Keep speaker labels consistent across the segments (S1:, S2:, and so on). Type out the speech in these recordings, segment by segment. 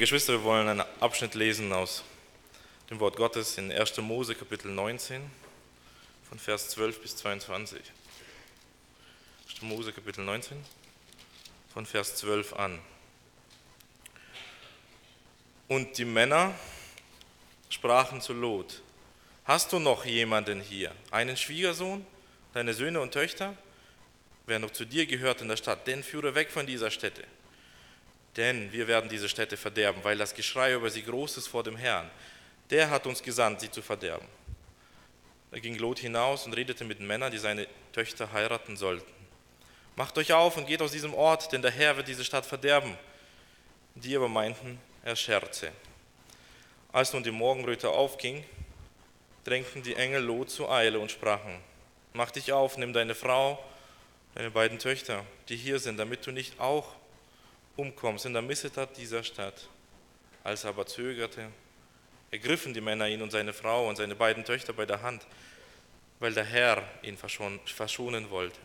S1: Geschwister, wir wollen einen Abschnitt lesen aus dem Wort Gottes in 1. Mose Kapitel 19 von Vers 12 bis 22. 1. Mose Kapitel 19 von Vers 12 an. Und die Männer sprachen zu Lot, hast du noch jemanden hier, einen Schwiegersohn, deine Söhne und Töchter, wer noch zu dir gehört in der Stadt, den führe weg von dieser Stätte denn wir werden diese Städte verderben, weil das Geschrei über sie groß ist vor dem Herrn. Der hat uns gesandt, sie zu verderben. Da ging Lot hinaus und redete mit Männern, die seine Töchter heiraten sollten. Macht euch auf und geht aus diesem Ort, denn der Herr wird diese Stadt verderben. Die aber meinten, er scherze. Als nun die Morgenröte aufging, drängten die Engel Lot zur Eile und sprachen, mach dich auf, nimm deine Frau, deine beiden Töchter, die hier sind, damit du nicht auch umkommst in der Missetat dieser Stadt. Als er aber zögerte, ergriffen die Männer ihn und seine Frau und seine beiden Töchter bei der Hand, weil der Herr ihn verschonen wollte,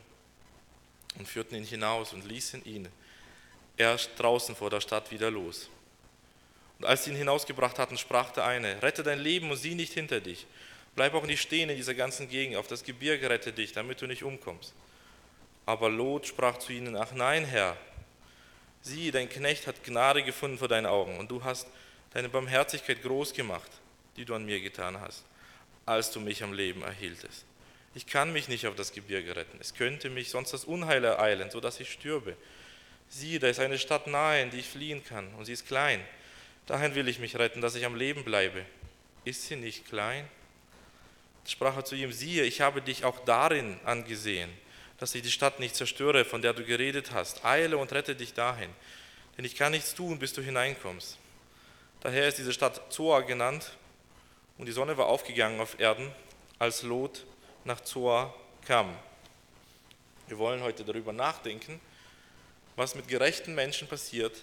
S1: und führten ihn hinaus und ließen ihn erst draußen vor der Stadt wieder los. Und als sie ihn hinausgebracht hatten, sprach der eine, rette dein Leben und sieh nicht hinter dich. Bleib auch nicht stehen in dieser ganzen Gegend, auf das Gebirge rette dich, damit du nicht umkommst. Aber Lot sprach zu ihnen, ach nein, Herr, Sieh, dein Knecht hat Gnade gefunden vor deinen Augen und du hast deine Barmherzigkeit groß gemacht, die du an mir getan hast, als du mich am Leben erhieltest. Ich kann mich nicht auf das Gebirge retten. Es könnte mich sonst das Unheil ereilen, sodass ich stürbe. Siehe, da ist eine Stadt nahe, in die ich fliehen kann, und sie ist klein. Dahin will ich mich retten, dass ich am Leben bleibe. Ist sie nicht klein? Sprach er zu ihm, siehe, ich habe dich auch darin angesehen dass ich die Stadt nicht zerstöre, von der du geredet hast. Eile und rette dich dahin, denn ich kann nichts tun, bis du hineinkommst. Daher ist diese Stadt Zoar genannt und die Sonne war aufgegangen auf Erden, als Lot nach Zoar kam. Wir wollen heute darüber nachdenken, was mit gerechten Menschen passiert,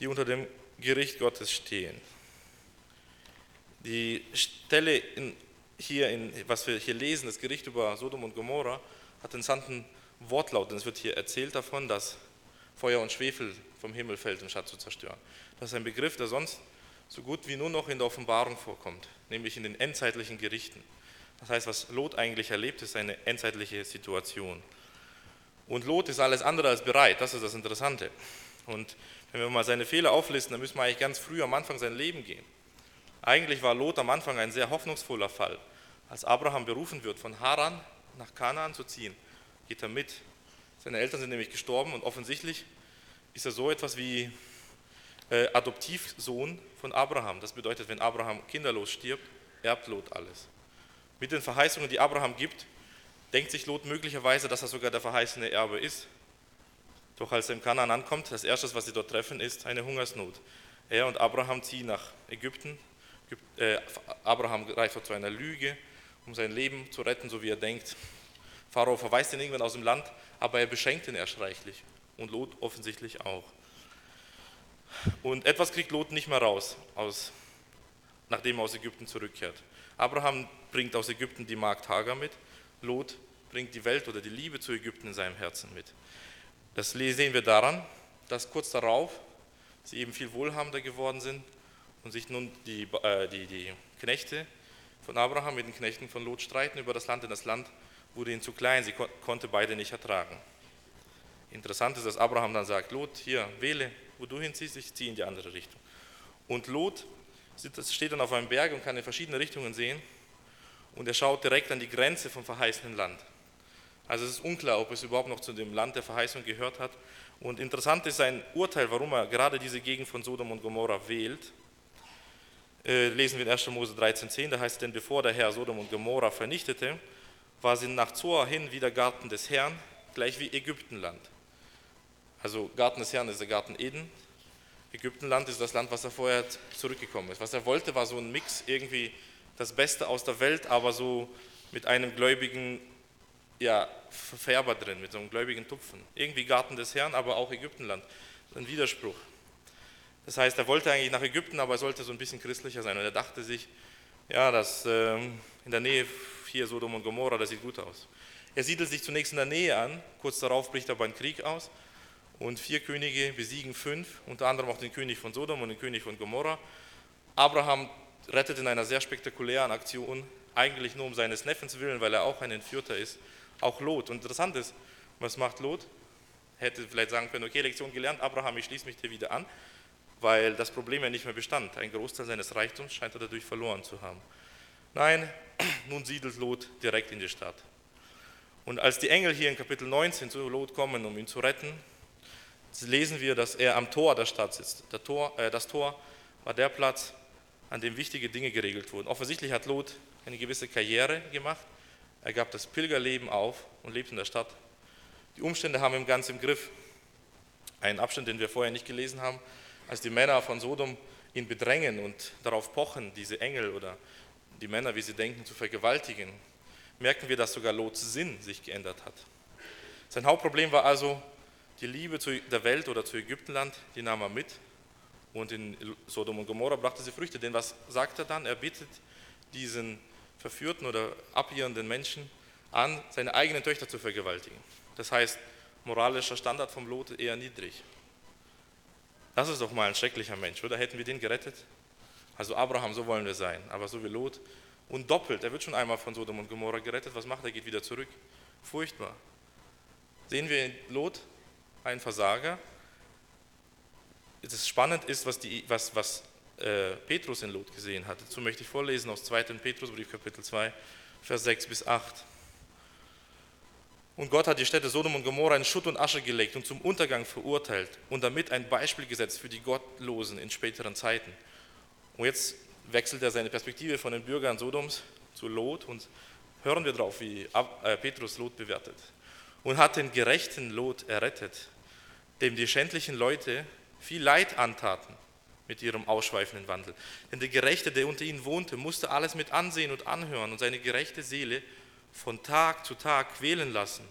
S1: die unter dem Gericht Gottes stehen. Die Stelle in, hier, in, was wir hier lesen, das Gericht über Sodom und Gomorra, hat den santen Wortlaut, denn es wird hier erzählt davon, dass Feuer und Schwefel vom Himmel fällt, um Stadt zu zerstören. Das ist ein Begriff, der sonst so gut wie nur noch in der Offenbarung vorkommt, nämlich in den endzeitlichen Gerichten. Das heißt, was Lot eigentlich erlebt, ist eine endzeitliche Situation. Und Lot ist alles andere als bereit, das ist das Interessante. Und wenn wir mal seine Fehler auflisten, dann müssen wir eigentlich ganz früh am Anfang sein Leben gehen. Eigentlich war Lot am Anfang ein sehr hoffnungsvoller Fall. Als Abraham berufen wird von Haran nach Kanaan zu ziehen, geht er mit. Seine Eltern sind nämlich gestorben und offensichtlich ist er so etwas wie äh, Adoptivsohn von Abraham. Das bedeutet, wenn Abraham kinderlos stirbt, erbt Lot alles. Mit den Verheißungen, die Abraham gibt, denkt sich Lot möglicherweise, dass er sogar der verheißene Erbe ist. Doch als er im Kanaan ankommt, das Erste, was sie dort treffen, ist eine Hungersnot. Er und Abraham ziehen nach Ägypten. Äh, Abraham greift zu einer Lüge um sein Leben zu retten, so wie er denkt. Pharao verweist ihn irgendwann aus dem Land, aber er beschenkt ihn erst reichlich und Lot offensichtlich auch. Und etwas kriegt Lot nicht mehr raus, aus, nachdem er aus Ägypten zurückkehrt. Abraham bringt aus Ägypten die Magd Hagar mit, Lot bringt die Welt oder die Liebe zu Ägypten in seinem Herzen mit. Das sehen wir daran, dass kurz darauf sie eben viel wohlhabender geworden sind und sich nun die, äh, die, die Knechte von Abraham mit den Knechten von Lot streiten über das Land, denn das Land wurde ihnen zu klein, sie kon konnte beide nicht ertragen. Interessant ist, dass Abraham dann sagt, Lot, hier, wähle, wo du hinziehst, ich ziehe in die andere Richtung. Und Lot steht dann auf einem Berg und kann in verschiedene Richtungen sehen und er schaut direkt an die Grenze vom verheißenen Land. Also es ist unklar, ob es überhaupt noch zu dem Land der Verheißung gehört hat. Und interessant ist sein Urteil, warum er gerade diese Gegend von Sodom und Gomorra wählt. Äh, lesen wir in 1. Mose 13,10, da heißt es, denn bevor der Herr Sodom und Gomorra vernichtete, war sie nach Zoar hin wieder Garten des Herrn, gleich wie Ägyptenland. Also Garten des Herrn ist der Garten Eden, Ägyptenland ist das Land, was er vorher zurückgekommen ist. Was er wollte, war so ein Mix, irgendwie das Beste aus der Welt, aber so mit einem gläubigen ja, Verfärber drin, mit so einem gläubigen Tupfen. Irgendwie Garten des Herrn, aber auch Ägyptenland. Ein Widerspruch. Das heißt, er wollte eigentlich nach Ägypten, aber er sollte so ein bisschen christlicher sein. Und er dachte sich, ja, das ähm, in der Nähe hier Sodom und Gomorra, das sieht gut aus. Er siedelt sich zunächst in der Nähe an, kurz darauf bricht aber ein Krieg aus und vier Könige besiegen fünf, unter anderem auch den König von Sodom und den König von Gomorra. Abraham rettet in einer sehr spektakulären Aktion, eigentlich nur um seines Neffens willen, weil er auch ein Entführter ist, auch Lot. Und interessant ist, was macht Lot? Hätte vielleicht sagen können, okay, Lektion gelernt, Abraham, ich schließe mich dir wieder an, weil das Problem ja nicht mehr bestand. Ein Großteil seines Reichtums scheint er dadurch verloren zu haben. Nein, nun siedelt Lot direkt in die Stadt. Und als die Engel hier in Kapitel 19 zu Lot kommen, um ihn zu retten, lesen wir, dass er am Tor der Stadt sitzt. Tor, äh, das Tor war der Platz, an dem wichtige Dinge geregelt wurden. Offensichtlich hat Lot eine gewisse Karriere gemacht. Er gab das Pilgerleben auf und lebt in der Stadt. Die Umstände haben ihn ganz im Griff. Ein Abschnitt, den wir vorher nicht gelesen haben, als die Männer von Sodom ihn bedrängen und darauf pochen, diese Engel oder die Männer, wie sie denken, zu vergewaltigen, merken wir, dass sogar Lots Sinn sich geändert hat. Sein Hauptproblem war also die Liebe zu der Welt oder zu Ägyptenland, die nahm er mit und in Sodom und Gomorra brachte sie Früchte. Denn was sagt er dann? Er bittet diesen verführten oder abirrenden Menschen an, seine eigenen Töchter zu vergewaltigen. Das heißt, moralischer Standard vom Lot eher niedrig. Das ist doch mal ein schrecklicher Mensch, oder? Hätten wir den gerettet? Also Abraham, so wollen wir sein, aber so wie Lot. Und doppelt, er wird schon einmal von Sodom und Gomorra gerettet, was macht er? Geht wieder zurück. Furchtbar. Sehen wir in Lot einen Versager, das spannend ist, was, die, was, was äh, Petrus in Lot gesehen hat. Dazu möchte ich vorlesen aus 2. Petrusbrief, Kapitel 2, Vers 6 bis 8. Und Gott hat die Städte Sodom und Gomorra in Schutt und Asche gelegt und zum Untergang verurteilt und damit ein Beispiel gesetzt für die Gottlosen in späteren Zeiten. Und jetzt wechselt er seine Perspektive von den Bürgern Sodoms zu Lot und hören wir drauf, wie äh, Petrus Lot bewertet. Und hat den gerechten Lot errettet, dem die schändlichen Leute viel Leid antaten mit ihrem ausschweifenden Wandel. Denn der Gerechte, der unter ihnen wohnte, musste alles mit ansehen und anhören und seine gerechte Seele von Tag zu Tag quälen lassen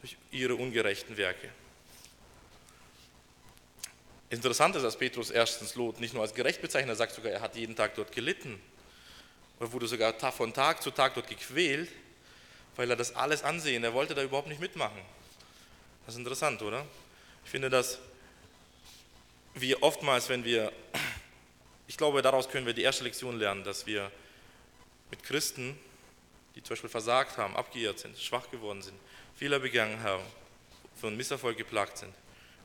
S1: durch ihre ungerechten Werke. Interessant ist, dass Petrus erstens Lot nicht nur als gerecht bezeichnet, er sagt sogar, er hat jeden Tag dort gelitten. Er wurde sogar von Tag zu Tag dort gequält, weil er das alles ansehen. Er wollte da überhaupt nicht mitmachen. Das ist interessant, oder? Ich finde das wir oftmals, wenn wir, ich glaube, daraus können wir die erste Lektion lernen, dass wir mit Christen, die zum Beispiel versagt haben, abgeirrt sind, schwach geworden sind, Fehler begangen haben, von Misserfolg geplagt sind.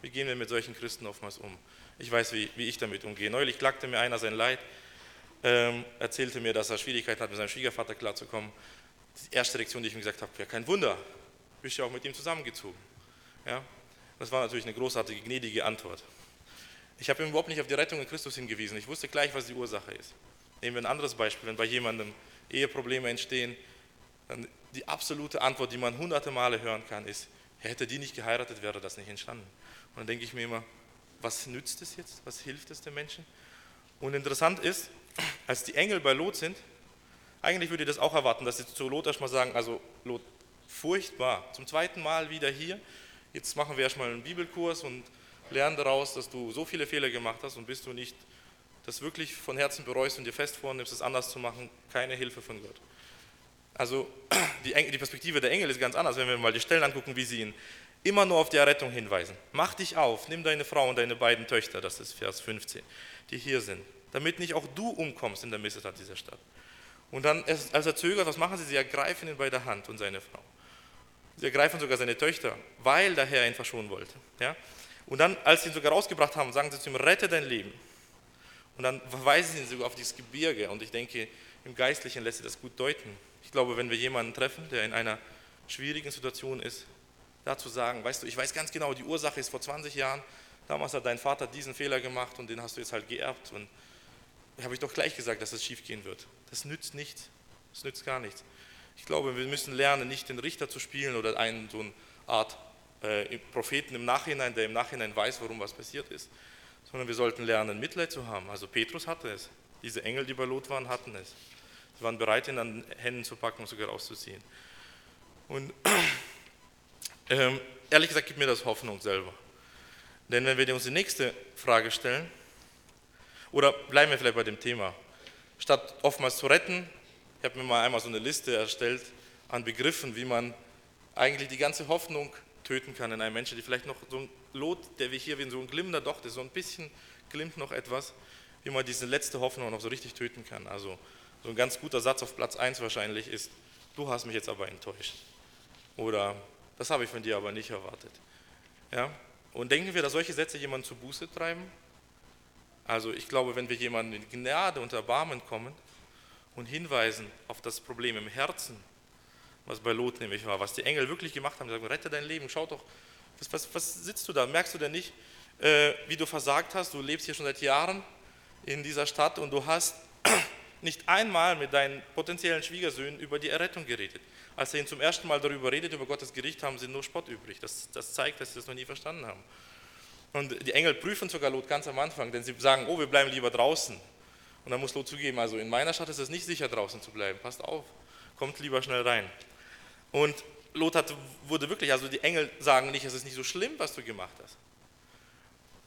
S1: Wie gehen wir mit solchen Christen oftmals um? Ich weiß, wie, wie ich damit umgehe. Neulich klagte mir einer sein Leid, ähm, erzählte mir, dass er Schwierigkeiten hat, mit seinem Schwiegervater klarzukommen. Die erste Lektion, die ich ihm gesagt habe, ja, kein Wunder, bist ja auch mit ihm zusammengezogen. Ja? Das war natürlich eine großartige, gnädige Antwort. Ich habe ihm überhaupt nicht auf die Rettung in Christus hingewiesen. Ich wusste gleich, was die Ursache ist. Nehmen wir ein anderes Beispiel. Wenn bei jemandem Eheprobleme entstehen, dann die absolute Antwort, die man hunderte Male hören kann, ist, hätte die nicht geheiratet, wäre das nicht entstanden. Und dann denke ich mir immer, was nützt es jetzt? Was hilft es den Menschen? Und interessant ist, als die Engel bei Lot sind, eigentlich würde ich das auch erwarten, dass sie zu Lot erstmal sagen, also Lot, furchtbar, zum zweiten Mal wieder hier, jetzt machen wir erstmal einen Bibelkurs und lern daraus, dass du so viele Fehler gemacht hast und bist du nicht das wirklich von Herzen bereust und dir fest vornimmst, es anders zu machen, keine Hilfe von Gott. Also die, die Perspektive der Engel ist ganz anders, wenn wir mal die Stellen angucken, wie sie ihn immer nur auf die Errettung hinweisen. Mach dich auf, nimm deine Frau und deine beiden Töchter, das ist Vers 15, die hier sind, damit nicht auch du umkommst in der Missetat dieser Stadt. Und dann, als er zögert, was machen sie? Sie ergreifen ihn bei der Hand und seine Frau. Sie ergreifen sogar seine Töchter, weil der Herr ihn verschonen wollte. Ja? Und dann, als sie ihn sogar rausgebracht haben, sagen sie zu ihm, rette dein Leben. Und dann verweisen sie ihn sogar auf dieses Gebirge. Und ich denke, im Geistlichen lässt sich das gut deuten. Ich glaube, wenn wir jemanden treffen, der in einer schwierigen Situation ist, dazu sagen, weißt du, ich weiß ganz genau, die Ursache ist vor 20 Jahren, damals hat dein Vater diesen Fehler gemacht und den hast du jetzt halt geerbt. Und habe ich doch gleich gesagt, dass es schief gehen wird. Das nützt nichts. Das nützt gar nichts. Ich glaube, wir müssen lernen, nicht den Richter zu spielen oder einen so eine Art äh, Propheten im Nachhinein, der im Nachhinein weiß, warum was passiert ist, sondern wir sollten lernen, Mitleid zu haben. Also Petrus hatte es. Diese Engel, die bei Lot waren, hatten es. Sie waren bereit, ihn an den Händen zu packen und sogar rauszuziehen. Und ähm, ehrlich gesagt gibt mir das Hoffnung selber. Denn wenn wir uns die nächste Frage stellen, oder bleiben wir vielleicht bei dem Thema, statt oftmals zu retten, ich habe mir mal einmal so eine Liste erstellt an Begriffen, wie man eigentlich die ganze Hoffnung töten kann in einem Menschen, die vielleicht noch so ein Lot, der wie hier wie so ein glimmender Docht ist, so ein bisschen glimmt noch etwas, wie man diese letzte Hoffnung noch so richtig töten kann. Also so ein ganz guter Satz auf Platz 1 wahrscheinlich ist, du hast mich jetzt aber enttäuscht. Oder das habe ich von dir aber nicht erwartet. Ja? Und denken wir, dass solche Sätze jemanden zu Buße treiben? Also ich glaube, wenn wir jemanden in Gnade und Erbarmen kommen und hinweisen auf das Problem im Herzen, was bei Lot nämlich war, was die Engel wirklich gemacht haben, sagen, rette dein Leben, schau doch, was, was, was sitzt du da? Merkst du denn nicht, äh, wie du versagt hast? Du lebst hier schon seit Jahren in dieser Stadt und du hast nicht einmal mit deinen potenziellen Schwiegersöhnen über die Errettung geredet. Als er ihn zum ersten Mal darüber redet, über Gottes Gericht, haben sie nur Spott übrig. Das, das zeigt, dass sie das noch nie verstanden haben. Und die Engel prüfen sogar Lot ganz am Anfang, denn sie sagen, oh, wir bleiben lieber draußen. Und dann muss Lot zugeben, also in meiner Stadt ist es nicht sicher, draußen zu bleiben. Passt auf, kommt lieber schnell rein. Und Lot hat, wurde wirklich, also die Engel sagen nicht, es ist nicht so schlimm, was du gemacht hast.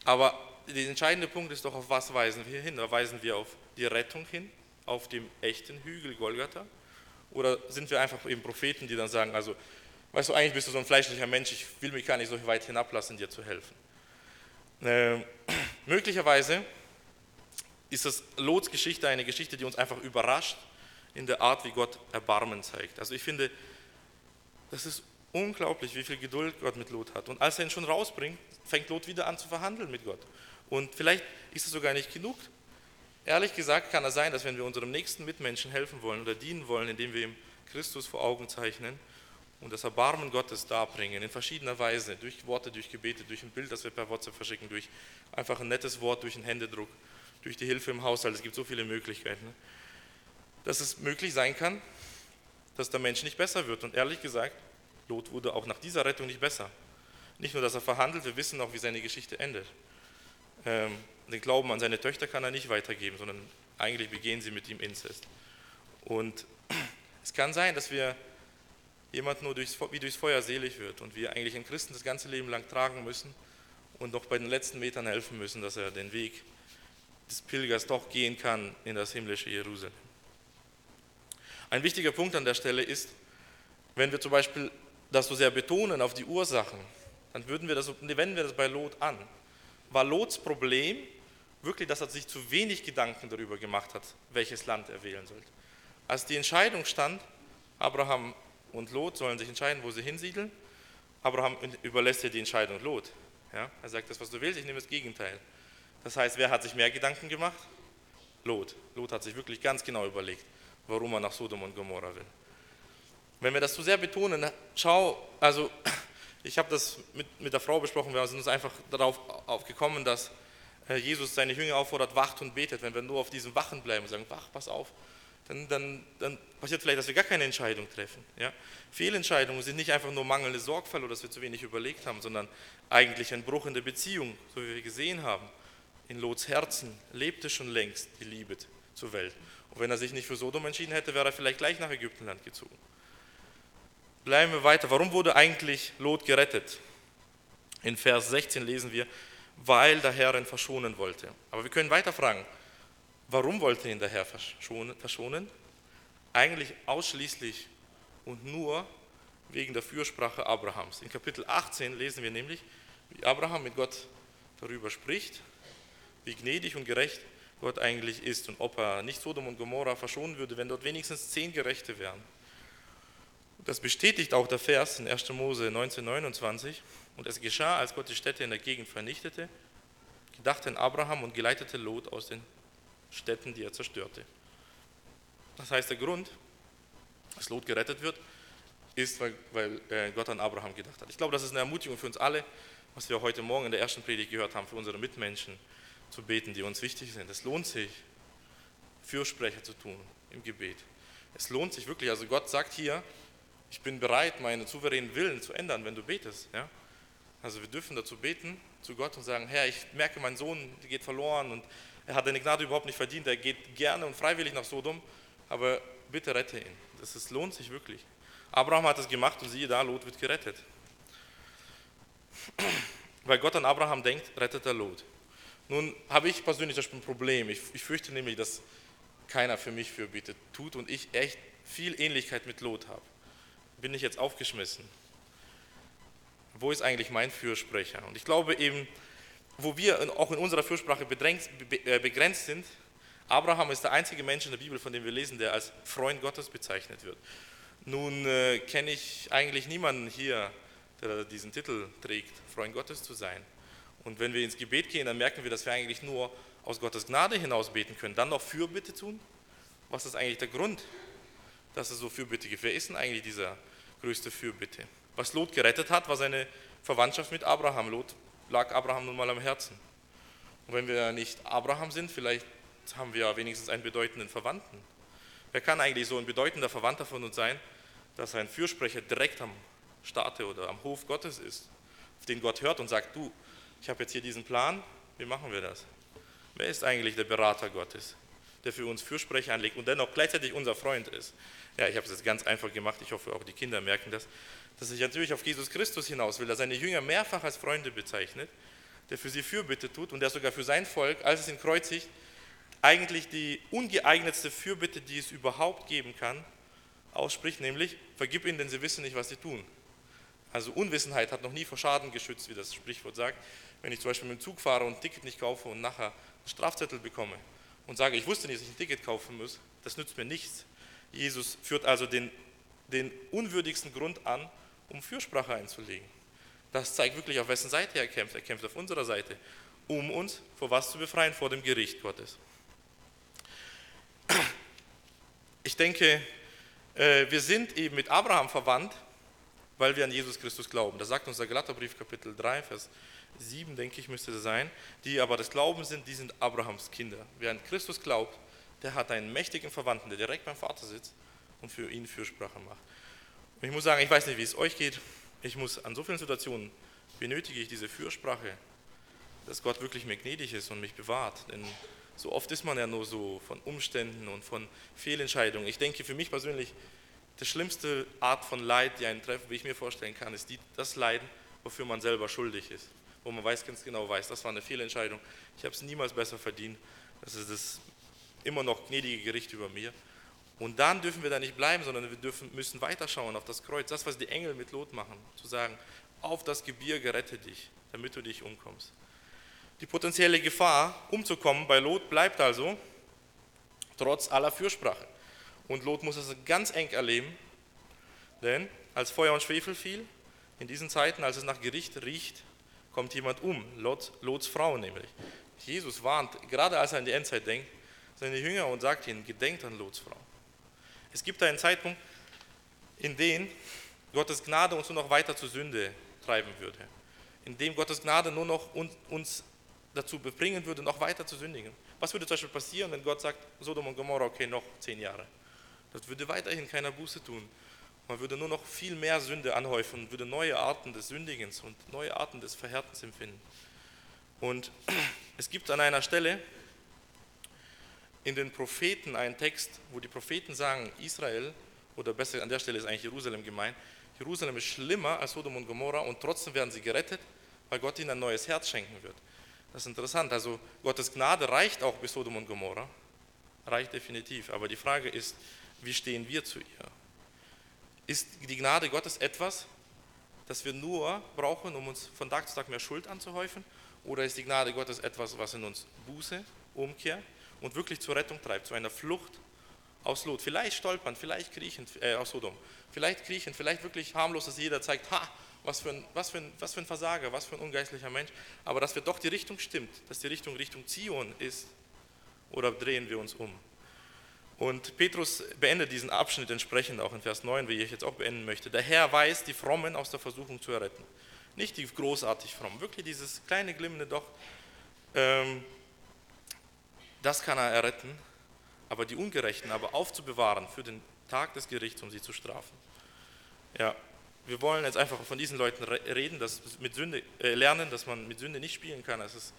S1: Aber der entscheidende Punkt ist doch, auf was weisen wir hin? Da weisen wir auf die Rettung hin, auf dem echten Hügel Golgatha? Oder sind wir einfach eben Propheten, die dann sagen, also, weißt du, eigentlich bist du so ein fleischlicher Mensch, ich will mich gar nicht so weit hinablassen, dir zu helfen. Äh, möglicherweise ist das Lots Geschichte eine Geschichte, die uns einfach überrascht in der Art, wie Gott Erbarmen zeigt. Also ich finde, das ist unglaublich, wie viel Geduld Gott mit Lot hat. Und als er ihn schon rausbringt, fängt Lot wieder an zu verhandeln mit Gott. Und vielleicht ist es sogar nicht genug. Ehrlich gesagt kann es sein, dass wenn wir unserem nächsten Mitmenschen helfen wollen oder dienen wollen, indem wir ihm Christus vor Augen zeichnen und das Erbarmen Gottes darbringen, in verschiedener Weise, durch Worte, durch Gebete, durch ein Bild, das wir per WhatsApp verschicken, durch einfach ein nettes Wort, durch einen Händedruck, durch die Hilfe im Haushalt, es gibt so viele Möglichkeiten, ne? dass es möglich sein kann, dass der Mensch nicht besser wird. Und ehrlich gesagt, Lot wurde auch nach dieser Rettung nicht besser. Nicht nur, dass er verhandelt, wir wissen auch, wie seine Geschichte endet. Ähm, den Glauben an seine Töchter kann er nicht weitergeben, sondern eigentlich begehen sie mit ihm Inzest. Und es kann sein, dass wir jemand nur durchs, wie durchs Feuer selig wird und wir eigentlich einen Christen das ganze Leben lang tragen müssen und noch bei den letzten Metern helfen müssen, dass er den Weg des Pilgers doch gehen kann in das himmlische Jerusalem. Ein wichtiger Punkt an der Stelle ist, wenn wir zum Beispiel das so sehr betonen auf die Ursachen, dann würden wir das, wenden wir das bei Lot an. War Lots Problem wirklich, dass er sich zu wenig Gedanken darüber gemacht hat, welches Land er wählen sollte? Als die Entscheidung stand, Abraham und Lot sollen sich entscheiden, wo sie hinsiedeln, Abraham überlässt ja die Entscheidung Lot. Ja? Er sagt, das, was du willst, ich nehme das Gegenteil. Das heißt, wer hat sich mehr Gedanken gemacht? Lot. Lot hat sich wirklich ganz genau überlegt, warum er nach Sodom und Gomorra will. Wenn wir das zu sehr betonen, schau, also ich habe das mit, mit der Frau besprochen, wir sind uns einfach darauf aufgekommen, dass äh, Jesus seine Jünger auffordert, wacht und betet. Wenn wir nur auf diesem Wachen bleiben und sagen, wach, pass auf, dann, dann, dann, passiert vielleicht, dass wir gar keine Entscheidung treffen. Ja? Fehlentscheidungen sind nicht einfach nur mangelnde Sorgfalt oder dass wir zu wenig überlegt haben, sondern eigentlich ein Bruch in der Beziehung, so wie wir gesehen haben. In Lots Herzen lebte schon längst die Liebe zur Welt. Und wenn er sich nicht für Sodom entschieden hätte, wäre er vielleicht gleich nach Ägyptenland gezogen. Bleiben wir weiter. Warum wurde eigentlich Lot gerettet? In Vers 16 lesen wir, weil der Herr ihn verschonen wollte. Aber wir können weiter fragen, warum wollte ihn der Herr verschonen? Eigentlich ausschließlich und nur wegen der Fürsprache Abrahams. In Kapitel 18 lesen wir nämlich, wie Abraham mit Gott darüber spricht, wie gnädig und gerecht Gott eigentlich ist und ob er nicht Sodom und Gomorra verschonen würde, wenn dort wenigstens zehn Gerechte wären. Das bestätigt auch der Vers in 1. Mose 1929. Und es geschah, als Gott die Städte in der Gegend vernichtete, gedachte an Abraham und geleitete Lot aus den Städten, die er zerstörte. Das heißt, der Grund, dass Lot gerettet wird, ist, weil, weil äh, Gott an Abraham gedacht hat. Ich glaube, das ist eine Ermutigung für uns alle, was wir heute Morgen in der ersten Predigt gehört haben, für unsere Mitmenschen zu beten, die uns wichtig sind. Es lohnt sich, Fürsprecher zu tun im Gebet. Es lohnt sich wirklich. Also Gott sagt hier, ich bin bereit, meinen souveränen Willen zu ändern, wenn du betest. Ja? Also wir dürfen dazu beten, zu Gott und sagen, Herr, ich merke, mein Sohn geht verloren und er hat deine Gnade überhaupt nicht verdient, er geht gerne und freiwillig nach Sodom, aber bitte rette ihn. Das ist, lohnt sich wirklich. Abraham hat es gemacht und siehe da, Lot wird gerettet. Weil Gott an Abraham denkt, rettet er Lot. Nun habe ich persönlich das Problem. Ich, ich fürchte nämlich, dass keiner für mich Fürbitte tut und ich echt viel Ähnlichkeit mit Lot habe bin ich jetzt aufgeschmissen. wo ist eigentlich mein Fürsprecher? Und ich glaube eben, wo wir auch in unserer Fürsprache äh, begrenzt sind, Abraham ist der einzige Mensch in der Bibel, von dem wir lesen, der als Freund Gottes bezeichnet wird. Nun äh, kenne ich eigentlich niemanden hier, der diesen Titel trägt, Freund Gottes zu sein. Und wenn wir ins Gebet gehen, dann merken wir, dass wir eigentlich nur aus Gottes Gnade hinaus beten können. Dann noch Fürbitte tun? Was ist eigentlich der Grund, dass es so Fürbitte gibt? Wer ist denn eigentlich dieser größte Fürbitte? Was Lot gerettet hat, war seine Verwandtschaft mit Abraham. Lot lag Abraham nun mal am Herzen. Und wenn wir nicht Abraham sind, vielleicht haben wir ja wenigstens einen bedeutenden Verwandten. Wer kann eigentlich so ein bedeutender Verwandter von uns sein, dass ein Fürsprecher direkt am Staate oder am Hof Gottes ist, auf den Gott hört und sagt, du, ich habe jetzt hier diesen Plan, wie machen wir das? Wer ist eigentlich der Berater Gottes, der für uns Fürsprecher anlegt und dennoch gleichzeitig unser Freund ist? Ja, ich habe es jetzt ganz einfach gemacht, ich hoffe auch die Kinder merken das, dass ich natürlich auf Jesus Christus hinaus will, der seine Jünger mehrfach als Freunde bezeichnet, der für sie Fürbitte tut und der sogar für sein Volk, als es ihn kreuzigt, eigentlich die ungeeignetste Fürbitte, die es überhaupt geben kann, ausspricht, nämlich, vergib ihnen, denn sie wissen nicht, was sie tun. Also Unwissenheit hat noch nie vor Schaden geschützt, wie das Sprichwort sagt. Wenn ich zum Beispiel mit dem Zug fahre und ein Ticket nicht kaufe und nachher einen Strafzettel bekomme und sage, ich wusste nicht, dass ich ein Ticket kaufen muss, das nützt mir nichts. Jesus führt also den, den unwürdigsten Grund an, um Fürsprache einzulegen. Das zeigt wirklich, auf wessen Seite er kämpft. Er kämpft auf unserer Seite, um uns vor was zu befreien? Vor dem Gericht Gottes. Ich denke, äh, wir sind eben mit Abraham verwandt, weil wir an Jesus Christus glauben. Das sagt unser Galaterbrief Kapitel 3, Vers 7, denke ich, müsste es sein. Die aber des Glaubens sind, die sind Abrahams Kinder. Wer an Christus glaubt, der hat einen mächtigen Verwandten, der direkt beim Vater sitzt und für ihn Fürsprache macht. Und ich muss sagen, ich weiß nicht, wie es euch geht. Ich muss an so vielen Situationen benötige ich diese Fürsprache, dass Gott wirklich mir gnädig ist und mich bewahrt. Denn so oft ist man ja nur so von Umständen und von Fehlentscheidungen. Ich denke für mich persönlich, die schlimmste Art von Leid, die einen treffen, wie ich mir vorstellen kann, ist die, das Leiden, wofür man selber schuldig ist. Wo man weiß, ganz genau weiß, das war eine Fehlentscheidung. Ich habe es niemals besser verdient. Das ist das immer noch gnädige Gericht über mir. Und dann dürfen wir da nicht bleiben, sondern wir dürfen, müssen weiterschauen auf das Kreuz. Das, was die Engel mit Lot machen. Zu sagen, auf das Gebirge rette dich, damit du dich umkommst. Die potenzielle Gefahr, umzukommen bei Lot, bleibt also trotz aller Fürsprache. Und Lot muss es ganz eng erleben, denn als Feuer und Schwefel fiel, in diesen Zeiten, als es nach Gericht riecht, kommt jemand um, Lot, Lots Frau nämlich. Jesus warnt, gerade als er an die Endzeit denkt, seine Jünger und sagt ihnen, gedenkt an Lots Frau. Es gibt einen Zeitpunkt, in dem Gottes Gnade uns nur noch weiter zur Sünde treiben würde, in dem Gottes Gnade nur noch uns dazu bringen würde, noch weiter zu sündigen. Was würde zum Beispiel passieren, wenn Gott sagt, Sodom und Gomorra, okay, noch zehn Jahre? Das würde weiterhin keiner Buße tun. Man würde nur noch viel mehr Sünde anhäufen und würde neue Arten des Sündigens und neue Arten des Verhärtens empfinden. Und es gibt an einer Stelle in den Propheten einen Text, wo die Propheten sagen, Israel, oder besser an der Stelle ist eigentlich Jerusalem gemeint, Jerusalem ist schlimmer als Sodom und Gomorra und trotzdem werden sie gerettet, weil Gott ihnen ein neues Herz schenken wird. Das ist interessant. Also Gottes Gnade reicht auch bis Sodom und Gomorra, reicht definitiv. Aber die Frage ist, wie stehen wir zu ihr? Ist die Gnade Gottes etwas, das wir nur brauchen, um uns von Tag zu Tag mehr Schuld anzuhäufen? Oder ist die Gnade Gottes etwas, was in uns Buße, Umkehr und wirklich zur Rettung treibt, zu einer Flucht aus Lot? Vielleicht stolpern, vielleicht kriechen, äh, aus Sodom, vielleicht kriechen, vielleicht wirklich harmlos, dass jeder zeigt, ha, was für, ein, was, für ein, was für ein Versager, was für ein ungeistlicher Mensch, aber dass wir doch die Richtung stimmt, dass die Richtung Richtung Zion ist, oder drehen wir uns um? Und Petrus beendet diesen Abschnitt entsprechend auch in Vers 9, wie ich jetzt auch beenden möchte. Der Herr weiß, die Frommen aus der Versuchung zu erretten. Nicht die großartig frommen, wirklich dieses kleine glimmende Doch, ähm, das kann er erretten, aber die Ungerechten aber aufzubewahren für den Tag des Gerichts, um sie zu strafen. Ja, wir wollen jetzt einfach von diesen Leuten reden, dass mit Sünde, äh, lernen, dass man mit Sünde nicht spielen kann. Es ist,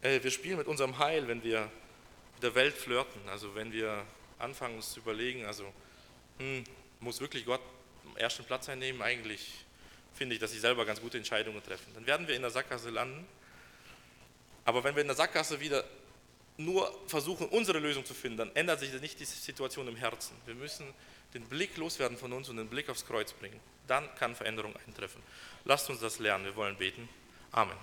S1: äh, wir spielen mit unserem Heil, wenn wir der Welt flirten, also wenn wir anfangen uns zu überlegen, also hm, muss wirklich Gott am ersten Platz einnehmen? Eigentlich finde ich, dass sie selber ganz gute Entscheidungen treffen. Dann werden wir in der Sackgasse landen. Aber wenn wir in der Sackgasse wieder nur versuchen, unsere Lösung zu finden, dann ändert sich nicht die Situation im Herzen. Wir müssen den Blick loswerden von uns und den Blick aufs Kreuz bringen. Dann kann Veränderung eintreffen. Lasst uns das lernen. Wir wollen beten. Amen.